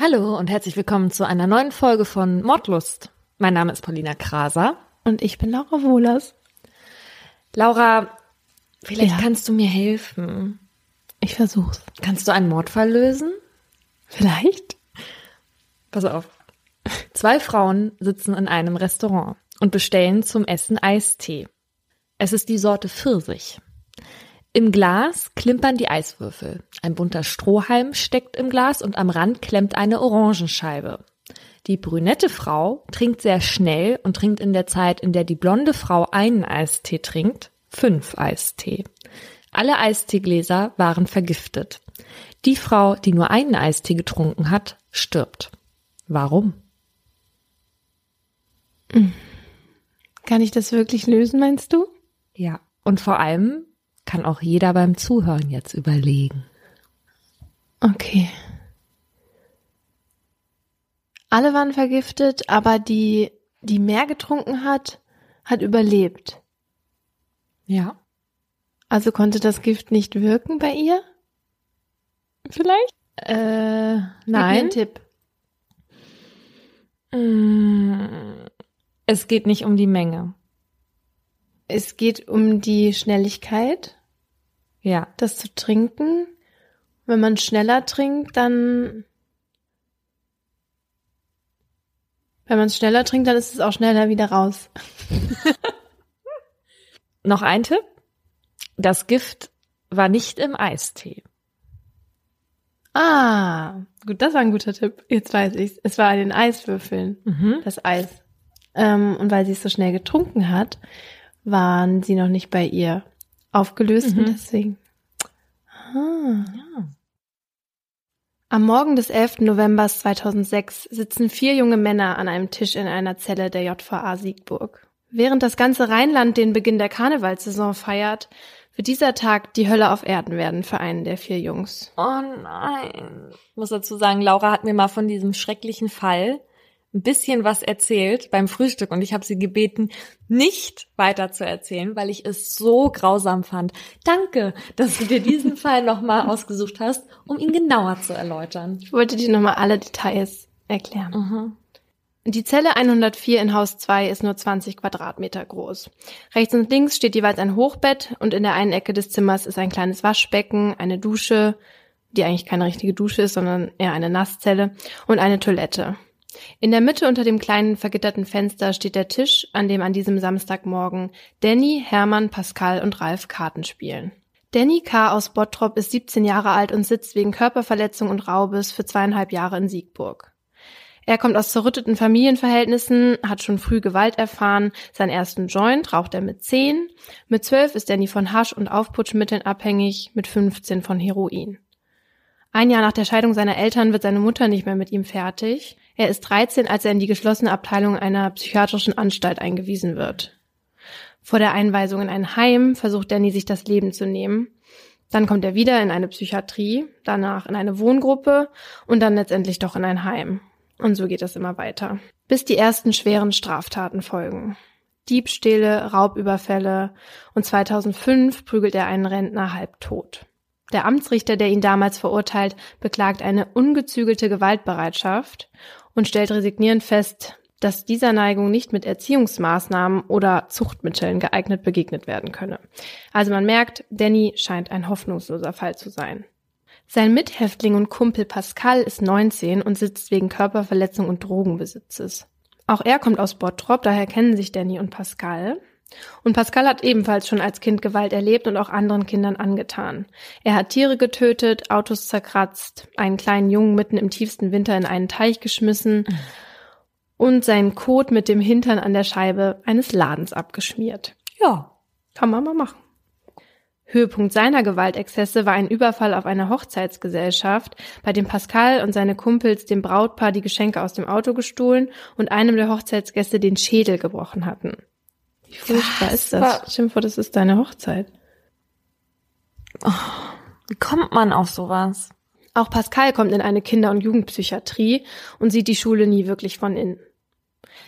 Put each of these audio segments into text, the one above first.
Hallo und herzlich willkommen zu einer neuen Folge von Mordlust. Mein Name ist Paulina Kraser. Und ich bin Laura Wohlers. Laura, vielleicht Ja. kannst du mir helfen. Ich versuch's. Kannst du einen Mordfall lösen? Vielleicht? Pass auf. Zwei Frauen sitzen in einem Restaurant und bestellen zum Essen Eistee. Es ist die Sorte Pfirsich. Im Glas klimpern die Eiswürfel. Ein bunter Strohhalm steckt im Glas und am Rand klemmt eine Orangenscheibe. Die brünette Frau trinkt sehr schnell und trinkt in der Zeit, in der die blonde Frau einen Eistee trinkt, fünf Eistee. Alle Eisteegläser waren vergiftet. Die Frau, die nur einen Eistee getrunken hat, stirbt. Warum? Kann ich das wirklich lösen, meinst du? Ja. Und vor allem kann auch jeder beim Zuhören jetzt überlegen. Okay. Alle waren vergiftet, aber die, die mehr getrunken hat, hat überlebt. Ja. Also konnte das Gift nicht wirken bei ihr? Vielleicht? Äh, nein. einen Tipp. Mm, Es geht nicht um die Menge. Es geht um die Schnelligkeit, Ja. das zu trinken. Wenn man schneller trinkt, dann. Wenn man es schneller trinkt, dann ist es auch schneller wieder raus. Noch ein Tipp. Das Gift war nicht im Eistee. Ah, gut, das war ein guter Tipp. Jetzt weiß ich's. Es war an den Eiswürfeln, Mhm. das Eis. Ähm, und weil sie es so schnell getrunken hat, waren sie noch nicht bei ihr aufgelöst Mhm. und deswegen. Ah. Ja. Am Morgen des 11. November 2006 sitzen vier junge Männer an einem Tisch in einer Zelle der JVA Siegburg. Während das ganze Rheinland den Beginn der Karnevalssaison feiert, wird dieser Tag die Hölle auf Erden werden für einen der vier Jungs. Oh nein. Ich muss dazu sagen, Laura hat mir mal von diesem schrecklichen Fall ein bisschen was erzählt beim Frühstück und ich habe sie gebeten, nicht weiter zu erzählen, weil ich es so grausam fand. Danke, dass du dir diesen Fall nochmal ausgesucht hast, um ihn genauer zu erläutern. Ich wollte dir nochmal alle Details erklären. Mhm. Die Zelle 104 in Haus 2 ist nur 20 Quadratmeter groß. Rechts und links steht jeweils ein Hochbett und in der einen Ecke des Zimmers ist ein kleines Waschbecken, eine Dusche, die eigentlich keine richtige Dusche ist, sondern eher eine Nasszelle und eine Toilette. In der Mitte unter dem kleinen vergitterten Fenster steht der Tisch, an dem an diesem Samstagmorgen Danny, Hermann, Pascal und Ralf Karten spielen. Danny K. aus Bottrop ist 17 Jahre alt und sitzt wegen Körperverletzung und Raubes für zweieinhalb Jahre in Siegburg. Er kommt aus zerrütteten Familienverhältnissen, hat schon früh Gewalt erfahren. Seinen ersten Joint raucht er mit 10. Mit 12 ist Danny von Hasch und Aufputschmitteln abhängig, mit 15 von Heroin. Ein Jahr nach der Scheidung seiner Eltern wird seine Mutter nicht mehr mit ihm fertig. Er ist 13, als er in die geschlossene Abteilung einer psychiatrischen Anstalt eingewiesen wird. Vor der Einweisung in ein Heim versucht Danny sich das Leben zu nehmen. Dann kommt er wieder in eine Psychiatrie, danach in eine Wohngruppe und dann letztendlich doch in ein Heim. Und so geht es immer weiter. Bis die ersten schweren Straftaten folgen. Diebstähle, Raubüberfälle und 2005 prügelt er einen Rentner halbtot. Der Amtsrichter, der ihn damals verurteilt, beklagt eine ungezügelte Gewaltbereitschaft und stellt resignierend fest, dass dieser Neigung nicht mit Erziehungsmaßnahmen oder Zuchtmitteln geeignet begegnet werden könne. Also man merkt, Danny scheint ein hoffnungsloser Fall zu sein. Sein Mithäftling und Kumpel Pascal ist 19 und sitzt wegen Körperverletzung und Drogenbesitzes. Auch er kommt aus Bottrop, daher kennen sich Danny und Pascal. Und Pascal hat ebenfalls schon als Kind Gewalt erlebt und auch anderen Kindern angetan. Er hat Tiere getötet, Autos zerkratzt, einen kleinen Jungen mitten im tiefsten Winter in einen Teich geschmissen und seinen Kot mit dem Hintern an der Scheibe eines Ladens abgeschmiert. Ja. Kann man mal machen. Höhepunkt seiner Gewaltexzesse war ein Überfall auf eine Hochzeitsgesellschaft, bei dem Pascal und seine Kumpels dem Brautpaar die Geschenke aus dem Auto gestohlen und einem der Hochzeitsgäste den Schädel gebrochen hatten. Wie furchtbar Was? ist das? Stell dir vor, das ist deine Hochzeit. Wie kommt man auf sowas? Auch Pascal kommt in eine Kinder- und Jugendpsychiatrie und sieht die Schule nie wirklich von innen.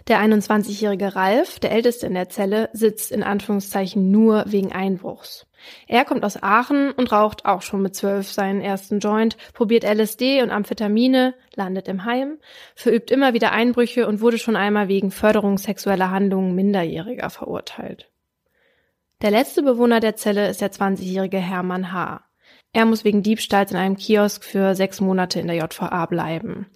Der 21-jährige Ralf, der älteste in der Zelle, sitzt in Anführungszeichen nur wegen Einbruchs. Er kommt aus Aachen und raucht auch schon mit zwölf seinen ersten Joint, probiert LSD und Amphetamine, landet im Heim, verübt immer wieder Einbrüche und wurde schon einmal wegen Förderung sexueller Handlungen Minderjähriger verurteilt. Der letzte Bewohner der Zelle ist der 20-jährige Hermann H. Er muss wegen Diebstahls in einem Kiosk für sechs Monate in der JVA bleiben.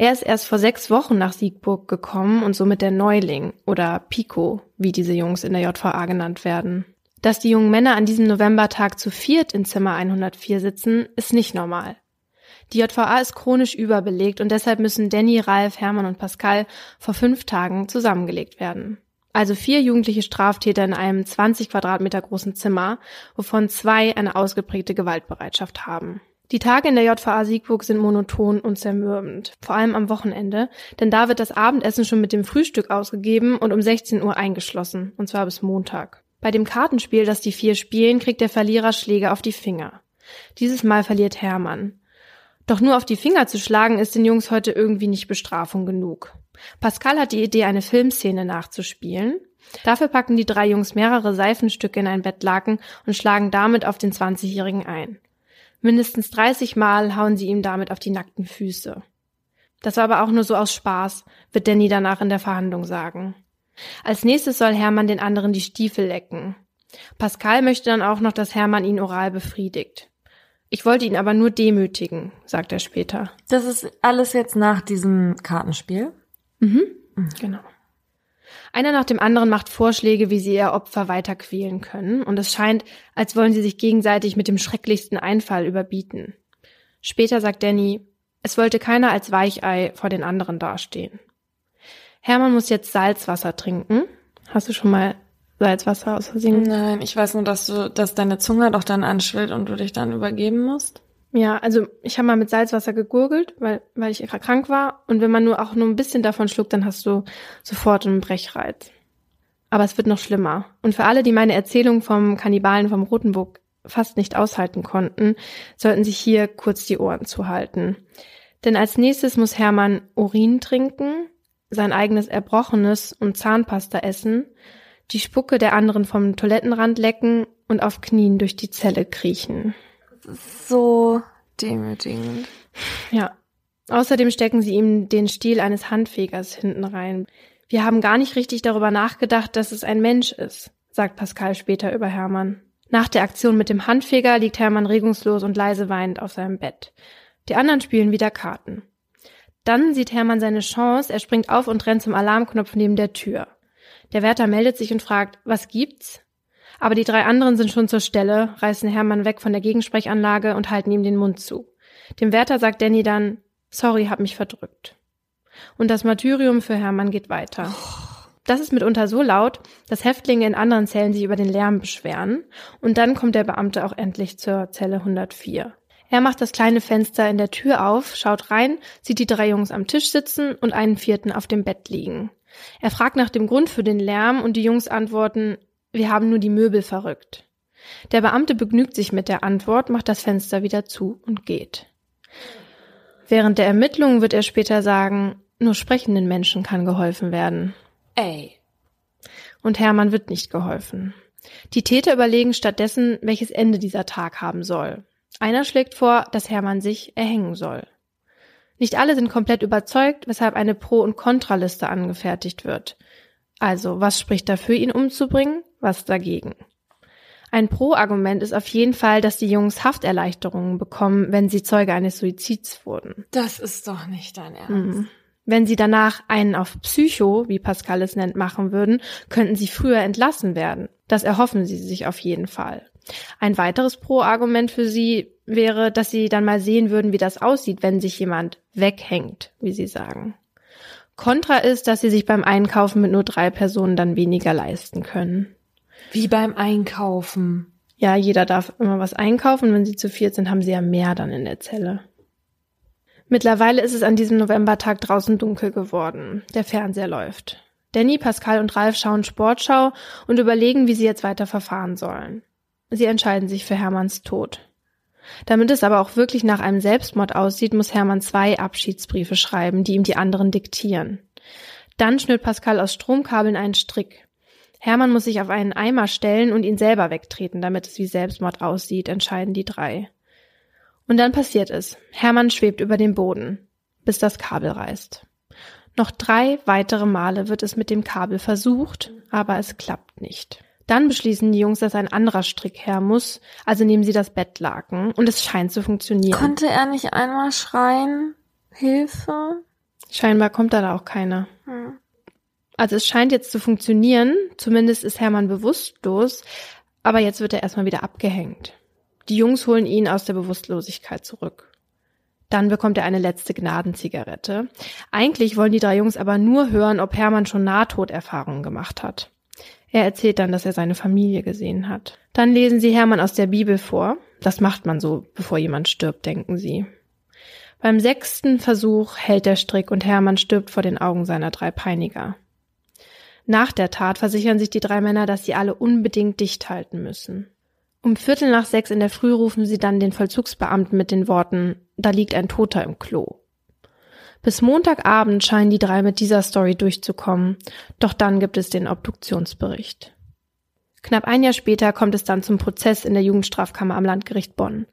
Er ist erst vor sechs Wochen nach Siegburg gekommen und somit der Neuling oder Pico, wie diese Jungs in der JVA genannt werden. Dass die jungen Männer an diesem Novembertag zu viert in Zimmer 104 sitzen, ist nicht normal. Die JVA ist chronisch überbelegt und deshalb müssen Danny, Ralf, Hermann und Pascal vor fünf Tagen zusammengelegt werden. Also vier jugendliche Straftäter in einem 20 Quadratmeter großen Zimmer, wovon zwei eine ausgeprägte Gewaltbereitschaft haben. Die Tage in der JVA Siegburg sind monoton und zermürbend, vor allem am Wochenende, denn da wird das Abendessen schon mit dem Frühstück ausgegeben und um 16 Uhr eingeschlossen, und zwar bis Montag. Bei dem Kartenspiel, das die vier spielen, kriegt der Verlierer Schläge auf die Finger. Dieses Mal verliert Hermann. Doch nur auf die Finger zu schlagen ist den Jungs heute irgendwie nicht Bestrafung genug. Pascal hat die Idee, eine Filmszene nachzuspielen. Dafür packen die drei Jungs mehrere Seifenstücke in ein Bettlaken und schlagen damit auf den 20-Jährigen ein. Mindestens 30 Mal hauen sie ihm damit auf die nackten Füße. Das war aber auch nur so aus Spaß, wird Danny danach in der Verhandlung sagen. Als nächstes soll Hermann den anderen die Stiefel lecken. Pascal möchte dann auch noch, dass Hermann ihn oral befriedigt. Ich wollte ihn aber nur demütigen, sagt er später. Das ist alles jetzt nach diesem Kartenspiel? Mhm. mhm. Genau. Einer nach dem anderen macht Vorschläge, wie sie ihr Opfer weiter quälen können, und es scheint, als wollen sie sich gegenseitig mit dem schrecklichsten Einfall überbieten. Später sagt Danny, es wollte keiner als Weichei vor den anderen dastehen. Hermann muss jetzt Salzwasser trinken. Hast du schon mal Salzwasser aus Versehen? Nein, ich weiß nur, dass du, dass deine Zunge doch dann anschwillt und du dich dann übergeben musst. Ja, also ich habe mal mit Salzwasser gegurgelt, weil, weil ich krank war. Und wenn man nur auch nur ein bisschen davon schluckt, dann hast du sofort einen Brechreiz. Aber es wird noch schlimmer. Und für alle, die meine Erzählung vom Kannibalen vom Rotenburg fast nicht aushalten konnten, sollten sich hier kurz die Ohren zuhalten. Denn als nächstes muss Hermann Urin trinken, sein eigenes Erbrochenes und Zahnpasta essen, die Spucke der anderen vom Toilettenrand lecken und auf Knien durch die Zelle kriechen so demütigend. Ja. Außerdem stecken sie ihm den Stiel eines Handfegers hinten rein. Wir haben gar nicht richtig darüber nachgedacht, dass es ein Mensch ist, sagt Pascal später über Hermann. Nach der Aktion mit dem Handfeger liegt Hermann regungslos und leise weinend auf seinem Bett. Die anderen spielen wieder Karten. Dann sieht Hermann seine Chance, er springt auf und rennt zum Alarmknopf neben der Tür. Der Wärter meldet sich und fragt, was gibt's? Aber die drei anderen sind schon zur Stelle, reißen Hermann weg von der Gegensprechanlage und halten ihm den Mund zu. Dem Wärter sagt Danny dann, sorry, hab mich verdrückt. Und das Martyrium für Hermann geht weiter. Das ist mitunter so laut, dass Häftlinge in anderen Zellen sich über den Lärm beschweren. Und dann kommt der Beamte auch endlich zur Zelle 104. Er macht das kleine Fenster in der Tür auf, schaut rein, sieht die drei Jungs am Tisch sitzen und einen vierten auf dem Bett liegen. Er fragt nach dem Grund für den Lärm und die Jungs antworten, wir haben nur die Möbel verrückt. Der Beamte begnügt sich mit der Antwort, macht das Fenster wieder zu und geht. Während der Ermittlungen wird er später sagen, nur sprechenden Menschen kann geholfen werden. Ey. Und Hermann wird nicht geholfen. Die Täter überlegen stattdessen, welches Ende dieser Tag haben soll. Einer schlägt vor, dass Hermann sich erhängen soll. Nicht alle sind komplett überzeugt, weshalb eine Pro- und Kontraliste angefertigt wird. Also, was spricht dafür, ihn umzubringen? Was dagegen? Ein Pro-Argument ist auf jeden Fall, dass die Jungs Hafterleichterungen bekommen, wenn sie Zeuge eines Suizids wurden. Das ist doch nicht dein Ernst. Mhm. Wenn sie danach einen auf Psycho, wie Pascal es nennt, machen würden, könnten sie früher entlassen werden. Das erhoffen sie sich auf jeden Fall. Ein weiteres Pro-Argument für sie wäre, dass sie dann mal sehen würden, wie das aussieht, wenn sich jemand weghängt, wie sie sagen. Kontra ist, dass sie sich beim Einkaufen mit nur drei Personen dann weniger leisten können. Wie beim Einkaufen. Ja, jeder darf immer was einkaufen. Wenn sie zu viert sind, haben sie ja mehr dann in der Zelle. Mittlerweile ist es an diesem Novembertag draußen dunkel geworden. Der Fernseher läuft. Danny, Pascal und Ralf schauen Sportschau und überlegen, wie sie jetzt weiter verfahren sollen. Sie entscheiden sich für Hermanns Tod. Damit es aber auch wirklich nach einem Selbstmord aussieht, muss Hermann zwei Abschiedsbriefe schreiben, die ihm die anderen diktieren. Dann schnürt Pascal aus Stromkabeln einen Strick. Hermann muss sich auf einen Eimer stellen und ihn selber wegtreten, damit es wie Selbstmord aussieht, entscheiden die drei. Und dann passiert es. Hermann schwebt über dem Boden, bis das Kabel reißt. Noch drei weitere Male wird es mit dem Kabel versucht, aber es klappt nicht. Dann beschließen die Jungs, dass ein anderer Strick her muss, also nehmen sie das Bettlaken und es scheint zu funktionieren. Konnte er nicht einmal schreien? Hilfe? Scheinbar kommt da auch keiner. Hm. Also es scheint jetzt zu funktionieren, zumindest ist Hermann bewusstlos, aber jetzt wird er erstmal wieder abgehängt. Die Jungs holen ihn aus der Bewusstlosigkeit zurück. Dann bekommt er eine letzte Gnadenzigarette. Eigentlich wollen die drei Jungs aber nur hören, ob Hermann schon Nahtoderfahrungen gemacht hat. Er erzählt dann, dass er seine Familie gesehen hat. Dann lesen sie Hermann aus der Bibel vor. Das macht man so, bevor jemand stirbt, denken sie. Beim sechsten Versuch hält der Strick und Hermann stirbt vor den Augen seiner drei Peiniger. Nach der Tat versichern sich die drei Männer, dass sie alle unbedingt dicht halten müssen. Um Viertel nach sechs in der Früh rufen sie dann den Vollzugsbeamten mit den Worten, da liegt ein Toter im Klo. Bis Montagabend scheinen die drei mit dieser Story durchzukommen, doch dann gibt es den Obduktionsbericht. Knapp ein Jahr später kommt es dann zum Prozess in der Jugendstrafkammer am Landgericht Bonn.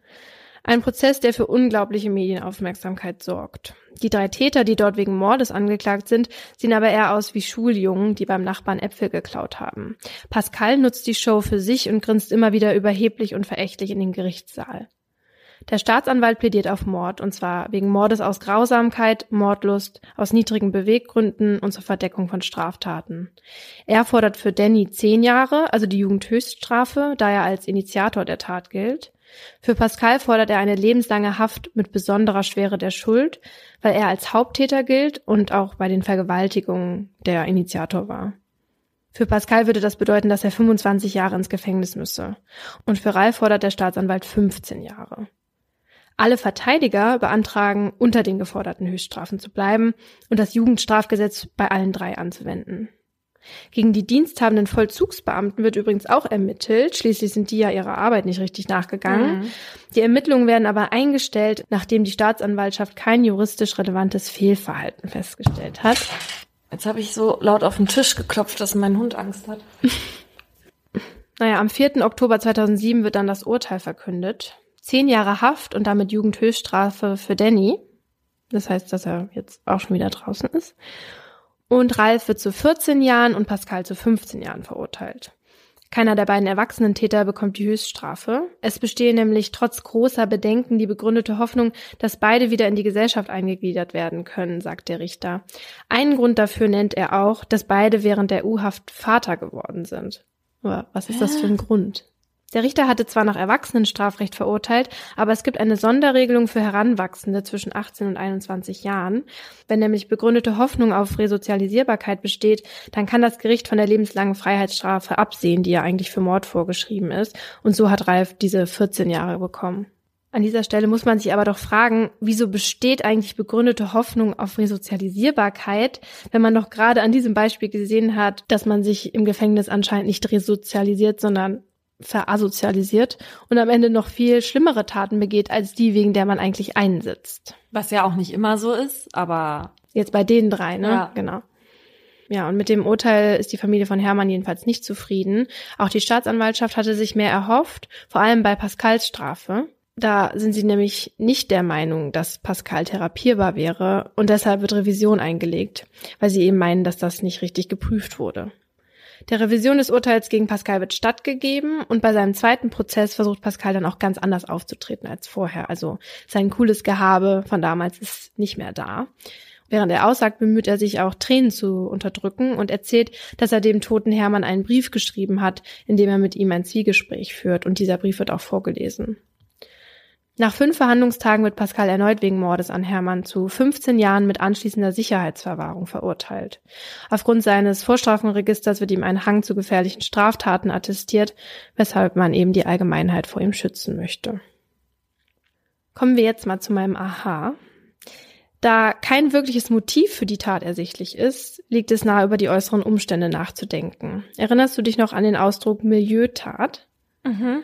Ein Prozess, der für unglaubliche Medienaufmerksamkeit sorgt. Die drei Täter, die dort wegen Mordes angeklagt sind, sehen aber eher aus wie Schuljungen, die beim Nachbarn Äpfel geklaut haben. Pascal nutzt die Show für sich und grinst immer wieder überheblich und verächtlich in den Gerichtssaal. Der Staatsanwalt plädiert auf Mord, und zwar wegen Mordes aus Grausamkeit, Mordlust, aus niedrigen Beweggründen und zur Verdeckung von Straftaten. Er fordert für Danny zehn Jahre, also die Jugendhöchststrafe, da er als Initiator der Tat gilt. Für Pascal fordert er eine lebenslange Haft mit besonderer Schwere der Schuld, weil er als Haupttäter gilt und auch bei den Vergewaltigungen der Initiator war. Für Pascal würde das bedeuten, dass er 25 Jahre ins Gefängnis müsse. Und für Ralf fordert der Staatsanwalt 15 Jahre. Alle Verteidiger beantragen, unter den geforderten Höchststrafen zu bleiben und das Jugendstrafgesetz bei allen drei anzuwenden. Gegen die diensthabenden Vollzugsbeamten wird übrigens auch ermittelt. Schließlich sind die ja ihrer Arbeit nicht richtig nachgegangen. Mhm. Die Ermittlungen werden aber eingestellt, nachdem die Staatsanwaltschaft kein juristisch relevantes Fehlverhalten festgestellt hat. Jetzt habe ich so laut auf den Tisch geklopft, dass mein Hund Angst hat. naja, am 4. Oktober 2007 wird dann das Urteil verkündet. Zehn Jahre Haft und damit Jugendhöchststrafe für Danny. Das heißt, dass er jetzt auch schon wieder draußen ist. Und Ralf wird zu 14 Jahren und Pascal zu 15 Jahren verurteilt. Keiner der beiden erwachsenen Täter bekommt die Höchststrafe. Es bestehe nämlich trotz großer Bedenken die begründete Hoffnung, dass beide wieder in die Gesellschaft eingegliedert werden können, sagt der Richter. Einen Grund dafür nennt er auch, dass beide während der U-Haft Vater geworden sind. Aber was ist das für ein Grund? Der Richter hatte zwar nach Erwachsenenstrafrecht verurteilt, aber es gibt eine Sonderregelung für Heranwachsende zwischen 18 und 21 Jahren. Wenn nämlich begründete Hoffnung auf Resozialisierbarkeit besteht, dann kann das Gericht von der lebenslangen Freiheitsstrafe absehen, die ja eigentlich für Mord vorgeschrieben ist. Und so hat Ralf diese 14 Jahre bekommen. An dieser Stelle muss man sich aber doch fragen, wieso besteht eigentlich begründete Hoffnung auf Resozialisierbarkeit, wenn man doch gerade an diesem Beispiel gesehen hat, dass man sich im Gefängnis anscheinend nicht resozialisiert, sondern verasozialisiert und am Ende noch viel schlimmere Taten begeht, als die, wegen der man eigentlich einsitzt. Was ja auch nicht immer so ist, aber. Jetzt bei den drei, ne? Ja. Genau. Ja, und mit dem Urteil ist die Familie von Hermann jedenfalls nicht zufrieden. Auch die Staatsanwaltschaft hatte sich mehr erhofft, vor allem bei Pascals Strafe. Da sind sie nämlich nicht der Meinung, dass Pascal therapierbar wäre und deshalb wird Revision eingelegt, weil sie eben meinen, dass das nicht richtig geprüft wurde. Der Revision des Urteils gegen Pascal wird stattgegeben und bei seinem zweiten Prozess versucht Pascal dann auch ganz anders aufzutreten als vorher. Also sein cooles Gehabe von damals ist nicht mehr da. Während er aussagt, bemüht er sich auch Tränen zu unterdrücken und erzählt, dass er dem toten Hermann einen Brief geschrieben hat, in dem er mit ihm ein Zwiegespräch führt und dieser Brief wird auch vorgelesen. Nach fünf Verhandlungstagen wird Pascal erneut wegen Mordes an Hermann zu 15 Jahren mit anschließender Sicherheitsverwahrung verurteilt. Aufgrund seines Vorstrafenregisters wird ihm ein Hang zu gefährlichen Straftaten attestiert, weshalb man eben die Allgemeinheit vor ihm schützen möchte. Kommen wir jetzt mal zu meinem Aha. Da kein wirkliches Motiv für die Tat ersichtlich ist, liegt es nahe, über die äußeren Umstände nachzudenken. Erinnerst du dich noch an den Ausdruck Milieutat? Mhm.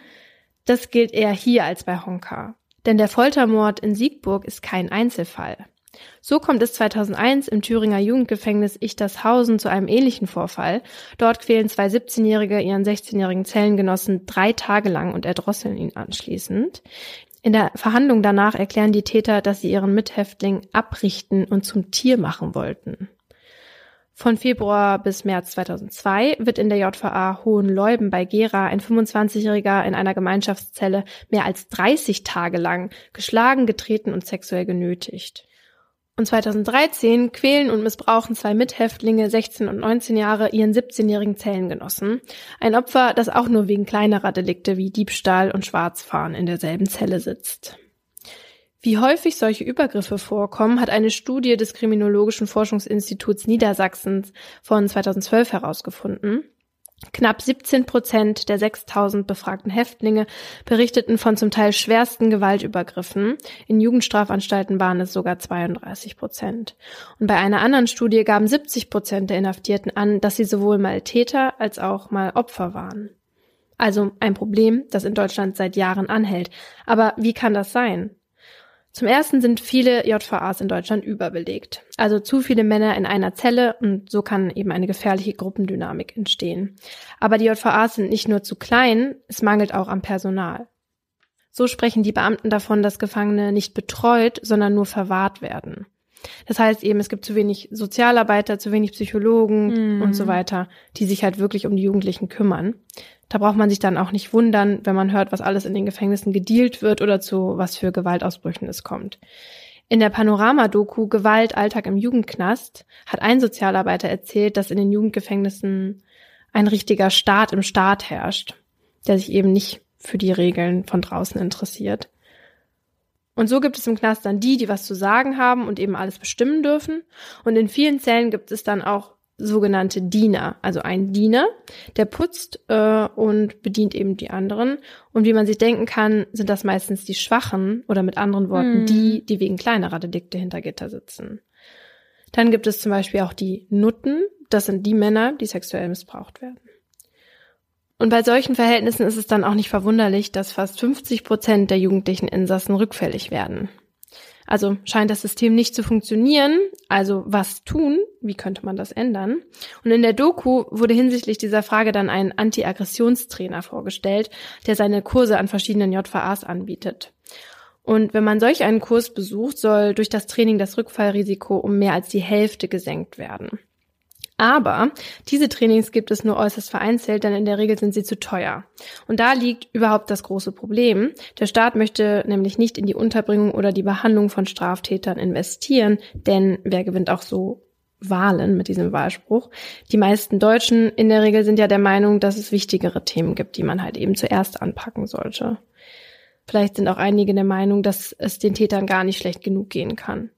Das gilt eher hier als bei Honka. Denn der Foltermord in Siegburg ist kein Einzelfall. So kommt es 2001 im Thüringer Jugendgefängnis Ichtershausen zu einem ähnlichen Vorfall. Dort quälen zwei 17-Jährige ihren 16-jährigen Zellengenossen drei Tage lang und erdrosseln ihn anschließend. In der Verhandlung danach erklären die Täter, dass sie ihren Mithäftling abrichten und zum Tier machen wollten. Von Februar bis März 2002 wird in der JVA Hohenleuben bei Gera ein 25-Jähriger in einer Gemeinschaftszelle mehr als 30 Tage lang geschlagen, getreten und sexuell genötigt. Und 2013 quälen und missbrauchen zwei Mithäftlinge, 16 und 19 Jahre, ihren 17-jährigen Zellengenossen. Ein Opfer, das auch nur wegen kleinerer Delikte wie Diebstahl und Schwarzfahren in derselben Zelle sitzt. Wie häufig solche Übergriffe vorkommen, hat eine Studie des Kriminologischen Forschungsinstituts Niedersachsens von 2012 herausgefunden. Knapp 17 Prozent der 6000 befragten Häftlinge berichteten von zum Teil schwersten Gewaltübergriffen. In Jugendstrafanstalten waren es sogar 32 Prozent. Und bei einer anderen Studie gaben 70 Prozent der Inhaftierten an, dass sie sowohl mal Täter als auch mal Opfer waren. Also ein Problem, das in Deutschland seit Jahren anhält. Aber wie kann das sein? Zum ersten sind viele JVAs in Deutschland überbelegt. Also zu viele Männer in einer Zelle und so kann eben eine gefährliche Gruppendynamik entstehen. Aber die JVAs sind nicht nur zu klein, es mangelt auch am Personal. So sprechen die Beamten davon, dass Gefangene nicht betreut, sondern nur verwahrt werden. Das heißt eben, es gibt zu wenig Sozialarbeiter, zu wenig Psychologen mhm. und so weiter, die sich halt wirklich um die Jugendlichen kümmern. Da braucht man sich dann auch nicht wundern, wenn man hört, was alles in den Gefängnissen gedealt wird oder zu was für Gewaltausbrüchen es kommt. In der Panorama-Doku Gewalt, Alltag im Jugendknast hat ein Sozialarbeiter erzählt, dass in den Jugendgefängnissen ein richtiger Staat im Staat herrscht, der sich eben nicht für die Regeln von draußen interessiert. Und so gibt es im Knast dann die, die was zu sagen haben und eben alles bestimmen dürfen. Und in vielen Zellen gibt es dann auch sogenannte Diener, also ein Diener, der putzt äh, und bedient eben die anderen. Und wie man sich denken kann, sind das meistens die Schwachen oder mit anderen Worten mhm. die, die wegen kleinerer Delikte hinter Gitter sitzen. Dann gibt es zum Beispiel auch die Nutten, das sind die Männer, die sexuell missbraucht werden. Und bei solchen Verhältnissen ist es dann auch nicht verwunderlich, dass fast 50 Prozent der jugendlichen Insassen rückfällig werden. Also scheint das System nicht zu funktionieren. Also was tun? Wie könnte man das ändern? Und in der Doku wurde hinsichtlich dieser Frage dann ein Anti-Aggressionstrainer vorgestellt, der seine Kurse an verschiedenen JVAs anbietet. Und wenn man solch einen Kurs besucht, soll durch das Training das Rückfallrisiko um mehr als die Hälfte gesenkt werden. Aber diese Trainings gibt es nur äußerst vereinzelt, denn in der Regel sind sie zu teuer. Und da liegt überhaupt das große Problem. Der Staat möchte nämlich nicht in die Unterbringung oder die Behandlung von Straftätern investieren, denn wer gewinnt auch so Wahlen mit diesem Wahlspruch. Die meisten Deutschen in der Regel sind ja der Meinung, dass es wichtigere Themen gibt, die man halt eben zuerst anpacken sollte. Vielleicht sind auch einige der Meinung, dass es den Tätern gar nicht schlecht genug gehen kann.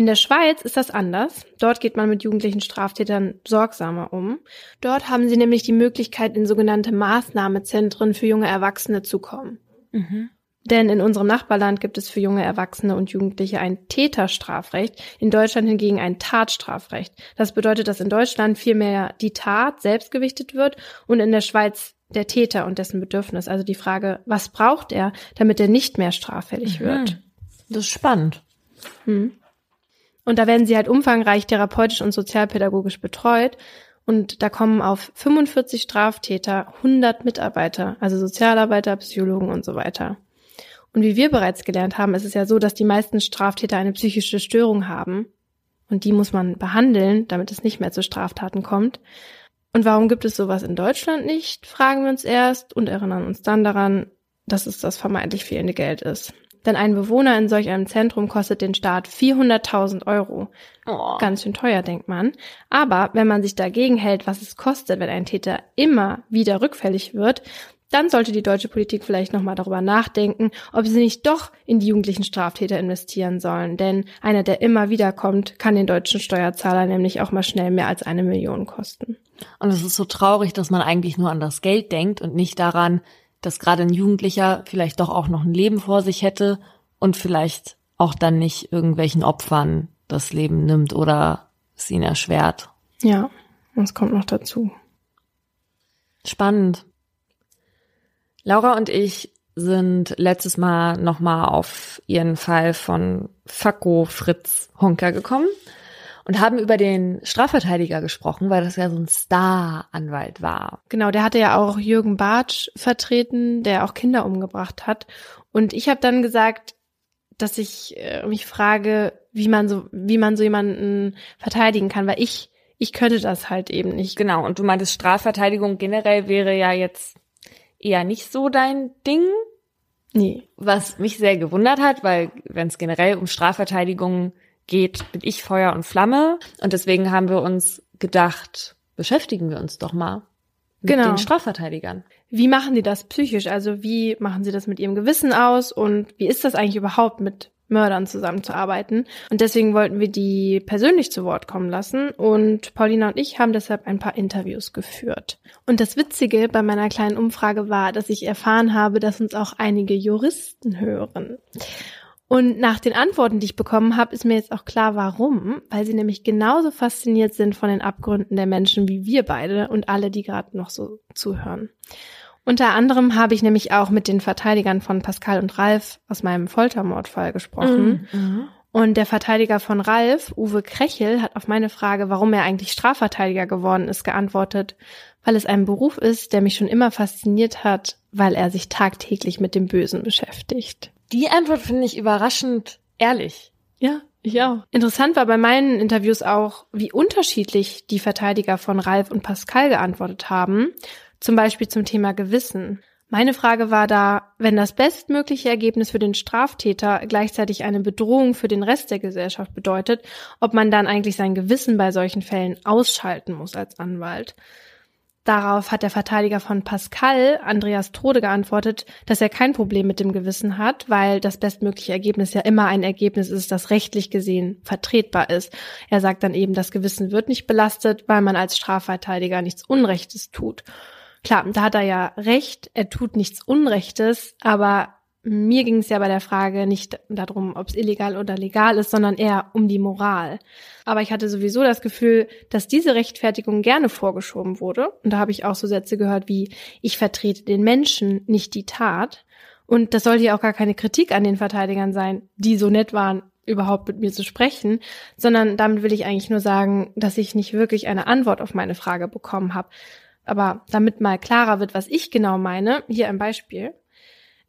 In der Schweiz ist das anders. Dort geht man mit jugendlichen Straftätern sorgsamer um. Dort haben sie nämlich die Möglichkeit, in sogenannte Maßnahmezentren für junge Erwachsene zu kommen. Mhm. Denn in unserem Nachbarland gibt es für junge Erwachsene und Jugendliche ein Täterstrafrecht, in Deutschland hingegen ein Tatstrafrecht. Das bedeutet, dass in Deutschland vielmehr die Tat selbst gewichtet wird und in der Schweiz der Täter und dessen Bedürfnis. Also die Frage, was braucht er, damit er nicht mehr straffällig mhm. wird? Das ist spannend. Hm. Und da werden sie halt umfangreich therapeutisch und sozialpädagogisch betreut. Und da kommen auf 45 Straftäter 100 Mitarbeiter, also Sozialarbeiter, Psychologen und so weiter. Und wie wir bereits gelernt haben, ist es ja so, dass die meisten Straftäter eine psychische Störung haben. Und die muss man behandeln, damit es nicht mehr zu Straftaten kommt. Und warum gibt es sowas in Deutschland nicht, fragen wir uns erst und erinnern uns dann daran, dass es das vermeintlich fehlende Geld ist. Denn ein Bewohner in solch einem Zentrum kostet den Staat 400.000 Euro. Oh. Ganz schön teuer, denkt man. Aber wenn man sich dagegen hält, was es kostet, wenn ein Täter immer wieder rückfällig wird, dann sollte die deutsche Politik vielleicht nochmal darüber nachdenken, ob sie nicht doch in die jugendlichen Straftäter investieren sollen. Denn einer, der immer wieder kommt, kann den deutschen Steuerzahler nämlich auch mal schnell mehr als eine Million kosten. Und es ist so traurig, dass man eigentlich nur an das Geld denkt und nicht daran, dass gerade ein Jugendlicher vielleicht doch auch noch ein Leben vor sich hätte und vielleicht auch dann nicht irgendwelchen Opfern das Leben nimmt oder es ihn erschwert. Ja, das kommt noch dazu. Spannend. Laura und ich sind letztes Mal nochmal auf ihren Fall von Fakko Fritz Honker gekommen und haben über den Strafverteidiger gesprochen, weil das ja so ein Star-Anwalt war. Genau, der hatte ja auch Jürgen Bartsch vertreten, der auch Kinder umgebracht hat. Und ich habe dann gesagt, dass ich äh, mich frage, wie man so, wie man so jemanden verteidigen kann, weil ich, ich könnte das halt eben nicht. Genau. Und du meintest, Strafverteidigung generell wäre ja jetzt eher nicht so dein Ding. Nee. Was mich sehr gewundert hat, weil wenn es generell um Strafverteidigung geht, bin ich Feuer und Flamme. Und deswegen haben wir uns gedacht, beschäftigen wir uns doch mal mit Genau. den Strafverteidigern. Wie machen die das psychisch? Also wie machen sie das mit ihrem Gewissen aus und wie ist das eigentlich überhaupt mit Mördern zusammenzuarbeiten? Und deswegen wollten wir die persönlich zu Wort kommen lassen und Paulina und ich haben deshalb ein paar Interviews geführt. Und das Witzige bei meiner kleinen Umfrage war, dass ich erfahren habe, dass uns auch einige Juristen hören. Und nach den Antworten, die ich bekommen habe, ist mir jetzt auch klar, warum. Weil sie nämlich genauso fasziniert sind von den Abgründen der Menschen wie wir beide und alle, die gerade noch so zuhören. Unter anderem habe ich nämlich auch mit den Verteidigern von Pascal und Ralf aus meinem Foltermordfall gesprochen. Mhm. Und der Verteidiger von Ralf, Uwe Krechel, hat auf meine Frage, warum er eigentlich Strafverteidiger geworden ist, geantwortet, weil es ein Beruf ist, der mich schon immer fasziniert hat, weil er sich tagtäglich mit dem Bösen beschäftigt. Die Antwort finde ich überraschend ehrlich. Ja, ich auch. Interessant war bei meinen Interviews auch, wie unterschiedlich die Verteidiger von Ralf und Pascal geantwortet haben. Zum Beispiel zum Thema Gewissen. Meine Frage war da, wenn das bestmögliche Ergebnis für den Straftäter gleichzeitig eine Bedrohung für den Rest der Gesellschaft bedeutet, ob man dann eigentlich sein Gewissen bei solchen Fällen ausschalten muss als Anwalt. Darauf hat der Verteidiger von Pascal, Andreas Tode, geantwortet, dass er kein Problem mit dem Gewissen hat, weil das bestmögliche Ergebnis ja immer ein Ergebnis ist, das rechtlich gesehen vertretbar ist. Er sagt dann eben, das Gewissen wird nicht belastet, weil man als Strafverteidiger nichts Unrechtes tut. Klar, da hat er ja recht, er tut nichts Unrechtes, aber mir ging es ja bei der Frage nicht darum, ob es illegal oder legal ist, sondern eher um die Moral. Aber ich hatte sowieso das Gefühl, dass diese Rechtfertigung gerne vorgeschoben wurde. Und da habe ich auch so Sätze gehört wie, ich vertrete den Menschen, nicht die Tat. Und das sollte ja auch gar keine Kritik an den Verteidigern sein, die so nett waren, überhaupt mit mir zu sprechen, sondern damit will ich eigentlich nur sagen, dass ich nicht wirklich eine Antwort auf meine Frage bekommen habe. Aber damit mal klarer wird, was ich genau meine, hier ein Beispiel.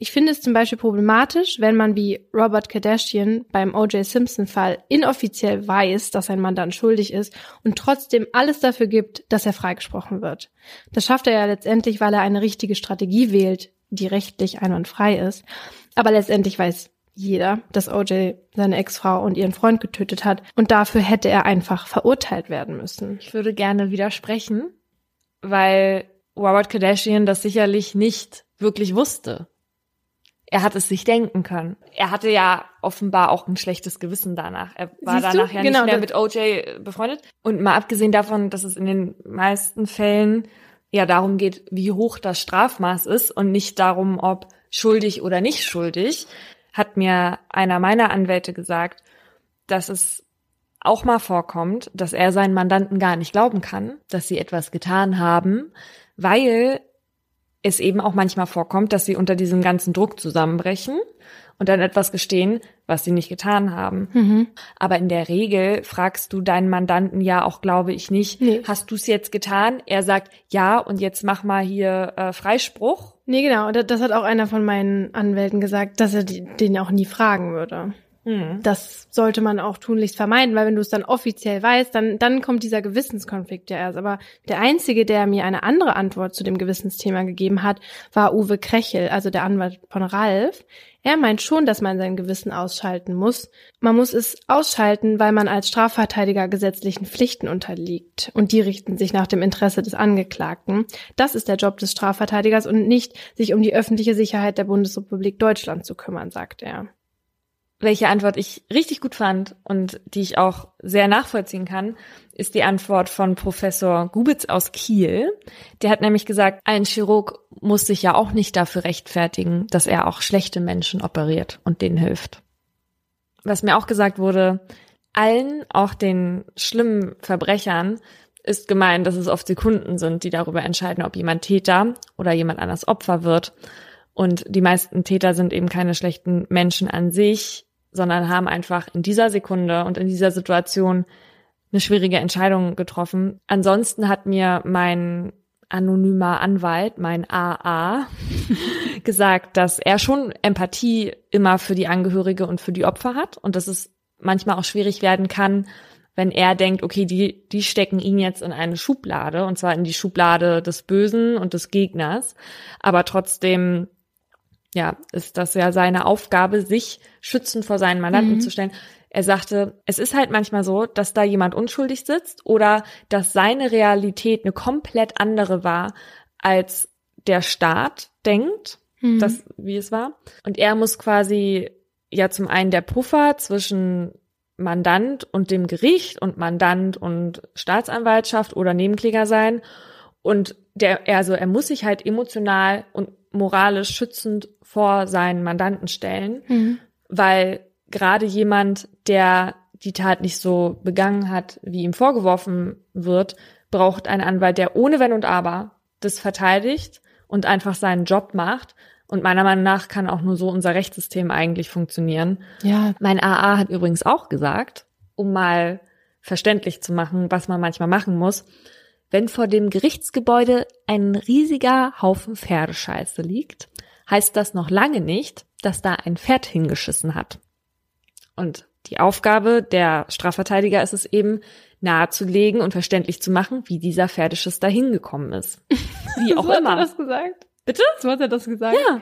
Ich finde es zum Beispiel problematisch, wenn man wie Robert Kardashian beim O.J. Simpson-Fall inoffiziell weiß, dass ein Mandant schuldig ist und trotzdem alles dafür gibt, dass er freigesprochen wird. Das schafft er ja letztendlich, weil er eine richtige Strategie wählt, die rechtlich einwandfrei ist. Aber letztendlich weiß jeder, dass O.J. seine Ex-Frau und ihren Freund getötet hat und dafür hätte er einfach verurteilt werden müssen. Ich würde gerne widersprechen, weil Robert Kardashian das sicherlich nicht wirklich wusste. Er hat es sich denken können. Er hatte ja offenbar auch ein schlechtes Gewissen danach. Er war Siehst du? danach ja Genau, nicht mehr mit OJ befreundet. Und mal abgesehen davon, dass es in den meisten Fällen ja darum geht, wie hoch das Strafmaß ist und nicht darum, ob schuldig oder nicht schuldig, hat mir einer meiner Anwälte gesagt, dass es auch mal vorkommt, dass er seinen Mandanten gar nicht glauben kann, dass sie etwas getan haben, weil es eben auch manchmal vorkommt, dass sie unter diesem ganzen Druck zusammenbrechen und dann etwas gestehen, was sie nicht getan haben. Mhm. Aber in der Regel fragst du deinen Mandanten ja auch, glaube ich, nicht, Nee. hast du es jetzt getan? Er sagt, ja, und jetzt mach mal hier äh, Freispruch. Nee, genau. Das, das hat auch einer von meinen Anwälten gesagt, dass er die, den auch nie fragen würde. Hm. Das sollte man auch tunlichst vermeiden, weil wenn du es dann offiziell weißt, dann, dann kommt dieser Gewissenskonflikt ja erst. Aber der Einzige, der mir eine andere Antwort zu dem Gewissensthema gegeben hat, war Uwe Krechel, also der Anwalt von Ralf. Er meint schon, dass man sein Gewissen ausschalten muss. Man muss es ausschalten, weil man als Strafverteidiger gesetzlichen Pflichten unterliegt. Und die richten sich nach dem Interesse des Angeklagten. Das ist der Job des Strafverteidigers und nicht, sich um die öffentliche Sicherheit der Bundesrepublik Deutschland zu kümmern, sagt er. Welche Antwort ich richtig gut fand und die ich auch sehr nachvollziehen kann, ist die Antwort von Professor Gubitz aus Kiel. Der hat nämlich gesagt, ein Chirurg muss sich ja auch nicht dafür rechtfertigen, dass er auch schlechte Menschen operiert und denen hilft. Was mir auch gesagt wurde, allen, auch den schlimmen Verbrechern, ist gemeint, dass es oft Sekunden sind, die darüber entscheiden, ob jemand Täter oder jemand anders Opfer wird. Und die meisten Täter sind eben keine schlechten Menschen an sich, sondern haben einfach in dieser Sekunde und in dieser Situation eine schwierige Entscheidung getroffen. Ansonsten hat mir mein anonymer Anwalt, mein AA, gesagt, dass er schon Empathie immer für die Angehörige und für die Opfer hat und dass es manchmal auch schwierig werden kann, wenn er denkt, okay, die, die stecken ihn jetzt in eine Schublade und zwar in die Schublade des Bösen und des Gegners, aber trotzdem ja, ist das ja seine Aufgabe, sich schützend vor seinen Mandanten mhm. zu stellen. Er sagte, es ist halt manchmal so, dass da jemand unschuldig sitzt oder dass seine Realität eine komplett andere war, als der Staat denkt, mhm. dass, wie es war. Und er muss quasi ja zum einen der Puffer zwischen Mandant und dem Gericht und Mandant und Staatsanwaltschaft oder Nebenkläger sein. Und der, also er muss sich halt emotional und moralisch schützend vor seinen Mandanten stellen, mhm. weil gerade jemand, der die Tat nicht so begangen hat, wie ihm vorgeworfen wird, braucht einen Anwalt, der ohne Wenn und Aber das verteidigt und einfach seinen Job macht. Und meiner Meinung nach kann auch nur so unser Rechtssystem eigentlich funktionieren. Ja. Mein AA hat übrigens auch gesagt, um mal verständlich zu machen, was man manchmal machen muss, wenn vor dem Gerichtsgebäude ein riesiger Haufen Pferdescheiße liegt, heißt das noch lange nicht, dass da ein Pferd hingeschissen hat. Und die Aufgabe der Strafverteidiger ist es eben, nahezulegen und verständlich zu machen, wie dieser Pferdeschiss da hingekommen ist. Wie auch so immer. Hat er das gesagt? Bitte? So hat er das gesagt? Ja.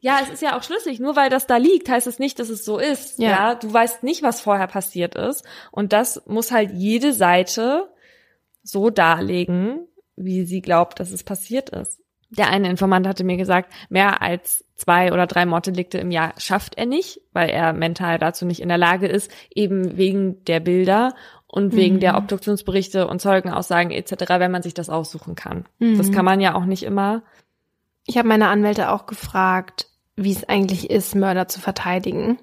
Ja, es ist ja auch schlüssig. Nur weil das da liegt, heißt es nicht, dass es so ist. Ja. ja. Du weißt nicht, was vorher passiert ist. Und das muss halt jede Seite so darlegen, wie sie glaubt, dass es passiert ist. Der eine Informant hatte mir gesagt, mehr als zwei oder drei Morddelikte im Jahr schafft er nicht, weil er mental dazu nicht in der Lage ist, eben wegen der Bilder und wegen mhm. der Obduktionsberichte und Zeugenaussagen etc., wenn man sich das aussuchen kann. Mhm. Das kann man ja auch nicht immer. Ich habe meine Anwälte auch gefragt, wie es eigentlich ist, Mörder zu verteidigen.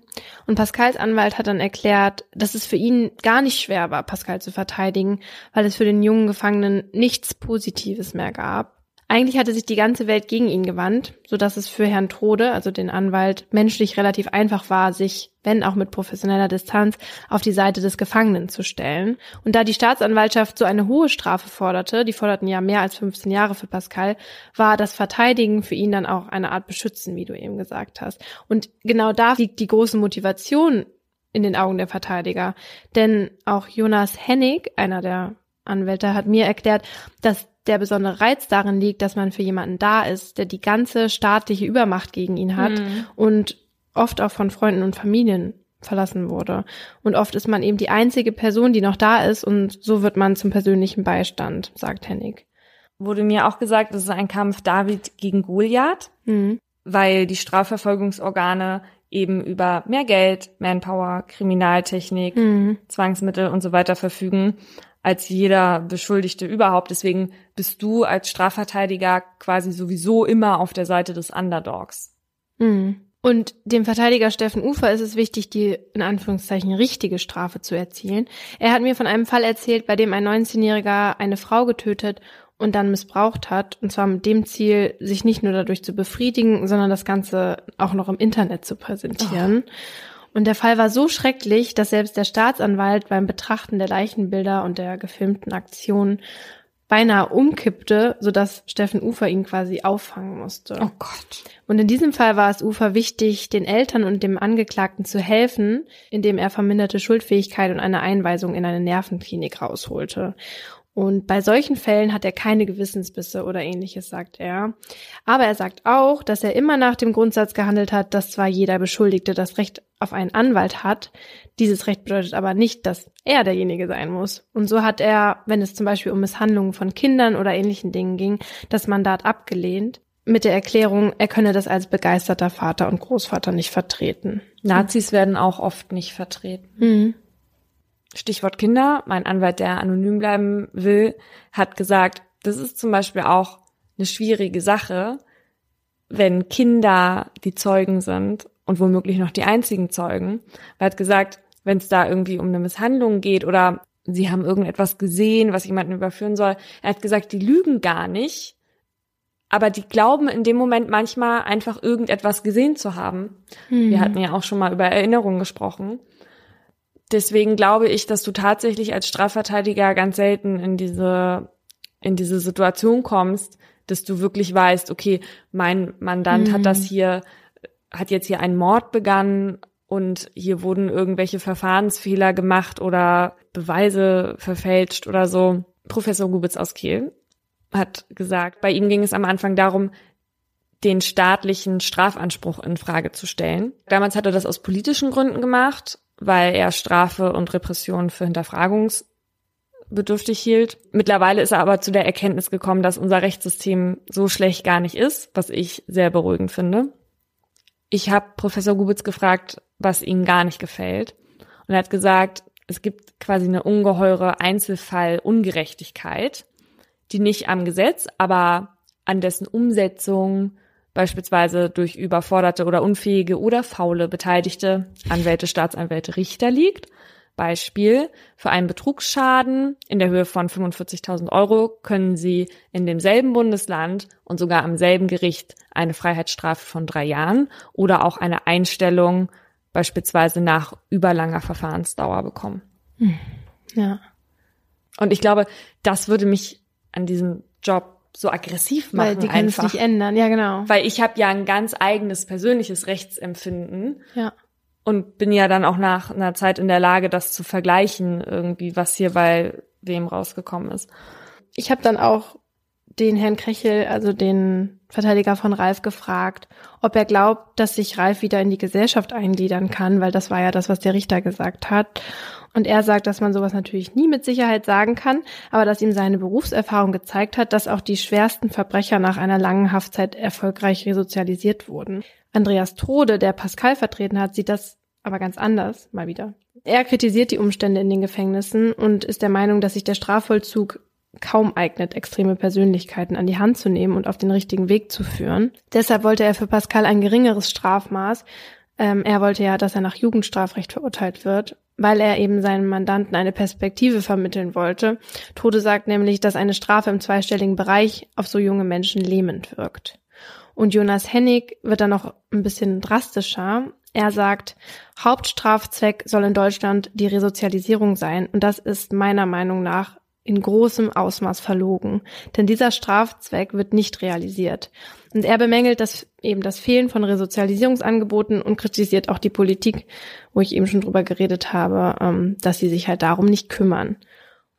Und Pascals Anwalt hat dann erklärt, dass es für ihn gar nicht schwer war, Pascal zu verteidigen, weil es für den jungen Gefangenen nichts Positives mehr gab. Eigentlich hatte sich die ganze Welt gegen ihn gewandt, so dass es für Herrn Trode, also den Anwalt, menschlich relativ einfach war, sich, wenn auch mit professioneller Distanz, auf die Seite des Gefangenen zu stellen. Und da die Staatsanwaltschaft so eine hohe Strafe forderte, die forderten ja mehr als 15 Jahre für Pascal, war das Verteidigen für ihn dann auch eine Art Beschützen, wie du eben gesagt hast. Und genau da liegt die große Motivation in den Augen der Verteidiger. Denn auch Jonas Hennig, einer der Anwälte, hat mir erklärt, dass der besondere Reiz darin liegt, dass man für jemanden da ist, der die ganze staatliche Übermacht gegen ihn hat mhm. und oft auch von Freunden und Familien verlassen wurde. Und oft ist man eben die einzige Person, die noch da ist und so wird man zum persönlichen Beistand, sagt Hennig. Wurde mir auch gesagt, es ist ein Kampf David gegen Goliath, mhm. weil die Strafverfolgungsorgane eben über mehr Geld, Manpower, Kriminaltechnik, mhm. Zwangsmittel und so weiter verfügen als jeder Beschuldigte überhaupt. Deswegen bist du als Strafverteidiger quasi sowieso immer auf der Seite des Underdogs. Mhm. Und dem Verteidiger Steffen Ufer ist es wichtig, die in Anführungszeichen richtige Strafe zu erzielen. Er hat mir von einem Fall erzählt, bei dem ein 19-Jähriger eine Frau getötet und dann missbraucht hat. Und zwar mit dem Ziel, sich nicht nur dadurch zu befriedigen, sondern das Ganze auch noch im Internet zu präsentieren. Oh. Und der Fall war so schrecklich, dass selbst der Staatsanwalt beim Betrachten der Leichenbilder und der gefilmten Aktion beinahe umkippte, sodass Steffen Ufer ihn quasi auffangen musste. Oh Gott. Und in diesem Fall war es Ufer wichtig, den Eltern und dem Angeklagten zu helfen, indem er verminderte Schuldfähigkeit und eine Einweisung in eine Nervenklinik rausholte. Und bei solchen Fällen hat er keine Gewissensbisse oder ähnliches, sagt er. Aber er sagt auch, dass er immer nach dem Grundsatz gehandelt hat, dass zwar jeder Beschuldigte das Recht auf einen Anwalt hat, dieses Recht bedeutet aber nicht, dass er derjenige sein muss. Und so hat er, wenn es zum Beispiel um Misshandlungen von Kindern oder ähnlichen Dingen ging, das Mandat abgelehnt, mit der Erklärung, er könne das als begeisterter Vater und Großvater nicht vertreten. Nazis werden auch oft nicht vertreten. Mhm. Stichwort Kinder. Mein Anwalt, der anonym bleiben will, hat gesagt, das ist zum Beispiel auch eine schwierige Sache, wenn Kinder die Zeugen sind und womöglich noch die einzigen Zeugen. Er hat gesagt, wenn es da irgendwie um eine Misshandlung geht oder sie haben irgendetwas gesehen, was jemanden überführen soll, er hat gesagt, die lügen gar nicht, aber die glauben in dem Moment manchmal einfach irgendetwas gesehen zu haben. Mhm. Wir hatten ja auch schon mal über Erinnerungen gesprochen. Deswegen glaube ich, dass du tatsächlich als Strafverteidiger ganz selten in diese, in diese Situation kommst, dass du wirklich weißt, okay, mein Mandant mhm. hat das hier, hat jetzt hier einen Mord begangen und hier wurden irgendwelche Verfahrensfehler gemacht oder Beweise verfälscht oder so. Professor Gubitz aus Kiel hat gesagt, bei ihm ging es am Anfang darum, den staatlichen Strafanspruch in Frage zu stellen. Damals hat er das aus politischen Gründen gemacht, weil er Strafe und Repression für hinterfragungsbedürftig hielt. Mittlerweile ist er aber zu der Erkenntnis gekommen, dass unser Rechtssystem so schlecht gar nicht ist, was ich sehr beruhigend finde. Ich habe Professor Gubitz gefragt, was ihm gar nicht gefällt. Und er hat gesagt, es gibt quasi eine ungeheure Einzelfall-Ungerechtigkeit die nicht am Gesetz, aber an dessen Umsetzung beispielsweise durch überforderte oder unfähige oder faule Beteiligte, Anwälte, Staatsanwälte, Richter liegt. Beispiel, für einen Betrugsschaden in der Höhe von 45.000 Euro können Sie in demselben Bundesland und sogar am selben Gericht eine Freiheitsstrafe von drei Jahren oder auch eine Einstellung beispielsweise nach überlanger Verfahrensdauer bekommen. Hm. Ja. Und ich glaube, das würde mich an diesem Job so aggressiv machen. Weil die können es nicht ändern, ja genau. Weil ich habe ja ein ganz eigenes persönliches Rechtsempfinden. Ja. Und bin ja dann auch nach einer Zeit in der Lage, das zu vergleichen, irgendwie, was hier bei wem rausgekommen ist. Ich habe dann auch den Herrn Krechel, also den Verteidiger von Ralf, gefragt, ob er glaubt, dass sich Ralf wieder in die Gesellschaft eingliedern kann, weil das war ja das, was der Richter gesagt hat. Und er sagt, dass man sowas natürlich nie mit Sicherheit sagen kann, aber dass ihm seine Berufserfahrung gezeigt hat, dass auch die schwersten Verbrecher nach einer langen Haftzeit erfolgreich resozialisiert wurden. Andreas Tode, der Pascal vertreten hat, sieht das aber ganz anders, mal wieder. Er kritisiert die Umstände in den Gefängnissen und ist der Meinung, dass sich der Strafvollzug kaum eignet, extreme Persönlichkeiten an die Hand zu nehmen und auf den richtigen Weg zu führen. Deshalb wollte er für Pascal ein geringeres Strafmaß. Ähm, er wollte ja, dass er nach Jugendstrafrecht verurteilt wird weil er eben seinem Mandanten eine Perspektive vermitteln wollte. Tode sagt nämlich, dass eine Strafe im zweistelligen Bereich auf so junge Menschen lähmend wirkt. Und Jonas Hennig wird dann noch ein bisschen drastischer. Er sagt, Hauptstrafzweck soll in Deutschland die Resozialisierung sein. Und das ist meiner Meinung nach in großem Ausmaß verlogen. Denn dieser Strafzweck wird nicht realisiert. Und er bemängelt das eben das Fehlen von Resozialisierungsangeboten und kritisiert auch die Politik, wo ich eben schon drüber geredet habe, ähm, dass sie sich halt darum nicht kümmern.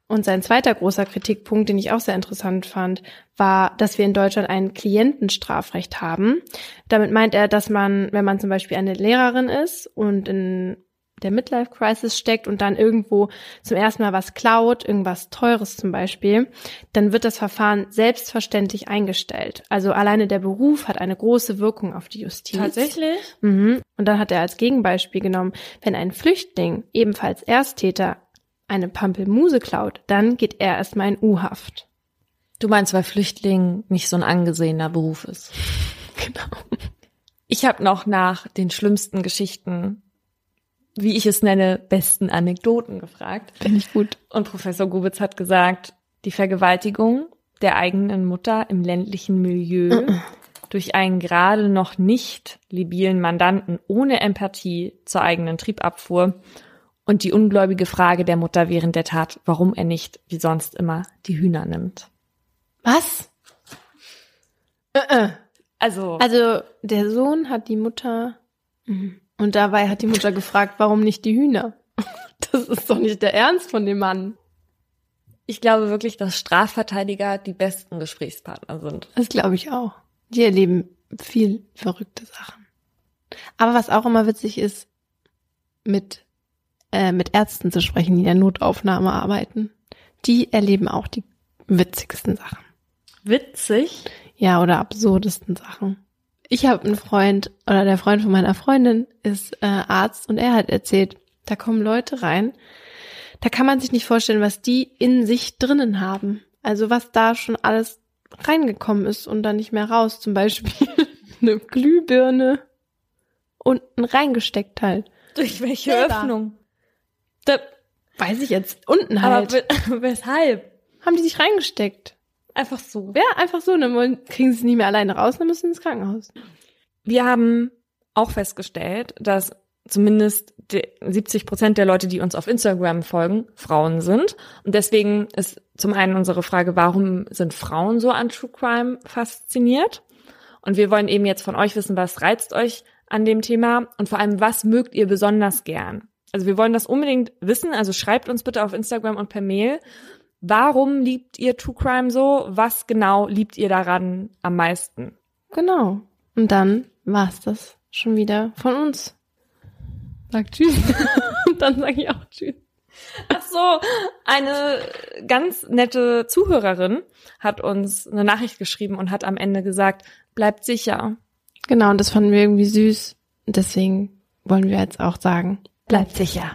Und sein zweiter großer Kritikpunkt, den ich auch sehr interessant fand, war, dass wir in Deutschland ein Klientenstrafrecht haben. Damit meint er, dass man, wenn man zum Beispiel eine Lehrerin ist und in der Midlife Crisis steckt und dann irgendwo zum ersten Mal was klaut, irgendwas Teures zum Beispiel, dann wird das Verfahren selbstverständlich eingestellt. Also alleine der Beruf hat eine große Wirkung auf die Justiz. Tatsächlich? Mhm. Und dann hat er als Gegenbeispiel genommen, wenn ein Flüchtling, ebenfalls Ersttäter, eine Pampelmuse klaut, dann geht er erstmal in U-Haft. Du meinst, weil Flüchtling nicht so ein angesehener Beruf ist. Genau. Ich habe noch nach den schlimmsten Geschichten wie ich es nenne, besten Anekdoten gefragt. Finde ich gut. Und Professor Gubitz hat gesagt, die Vergewaltigung der eigenen Mutter im ländlichen Milieu uh -uh. durch einen gerade noch nicht libilen Mandanten ohne Empathie zur eigenen Triebabfuhr und die ungläubige Frage der Mutter während der Tat, warum er nicht wie sonst immer die Hühner nimmt. Was? Uh also, also der Sohn hat die Mutter. Mhm. Und dabei hat die Mutter gefragt, warum nicht die Hühner? Das ist doch nicht der Ernst von dem Mann. Ich glaube wirklich, dass Strafverteidiger die besten Gesprächspartner sind. Das glaube ich auch. Die erleben viel verrückte Sachen. Aber was auch immer witzig ist, mit, äh, mit Ärzten zu sprechen, die in der Notaufnahme arbeiten. Die erleben auch die witzigsten Sachen. Witzig? Ja, oder absurdesten Sachen. Ich habe einen Freund oder der Freund von meiner Freundin ist äh, Arzt und er hat erzählt, da kommen Leute rein, da kann man sich nicht vorstellen, was die in sich drinnen haben. Also was da schon alles reingekommen ist und dann nicht mehr raus. Zum Beispiel eine Glühbirne unten reingesteckt halt. Durch welche Selber. Öffnung? Da weiß ich jetzt unten halt. Aber weshalb? Haben die sich reingesteckt. Einfach so. Ja, einfach so. Dann kriegen sie es nicht mehr alleine raus, dann müssen sie ins Krankenhaus. Wir haben auch festgestellt, dass zumindest 70 Prozent der Leute, die uns auf Instagram folgen, Frauen sind. Und deswegen ist zum einen unsere Frage, warum sind Frauen so an True Crime fasziniert? Und wir wollen eben jetzt von euch wissen, was reizt euch an dem Thema und vor allem, was mögt ihr besonders gern? Also wir wollen das unbedingt wissen, also schreibt uns bitte auf Instagram und per Mail. Warum liebt ihr True Crime so? Was genau liebt ihr daran am meisten? Genau. Und dann war's das schon wieder von uns. Sag tschüss. Und dann sage ich auch tschüss. Ach so, eine ganz nette Zuhörerin hat uns eine Nachricht geschrieben und hat am Ende gesagt, bleibt sicher. Genau, und das fanden wir irgendwie süß. Deswegen wollen wir jetzt auch sagen, bleibt sicher.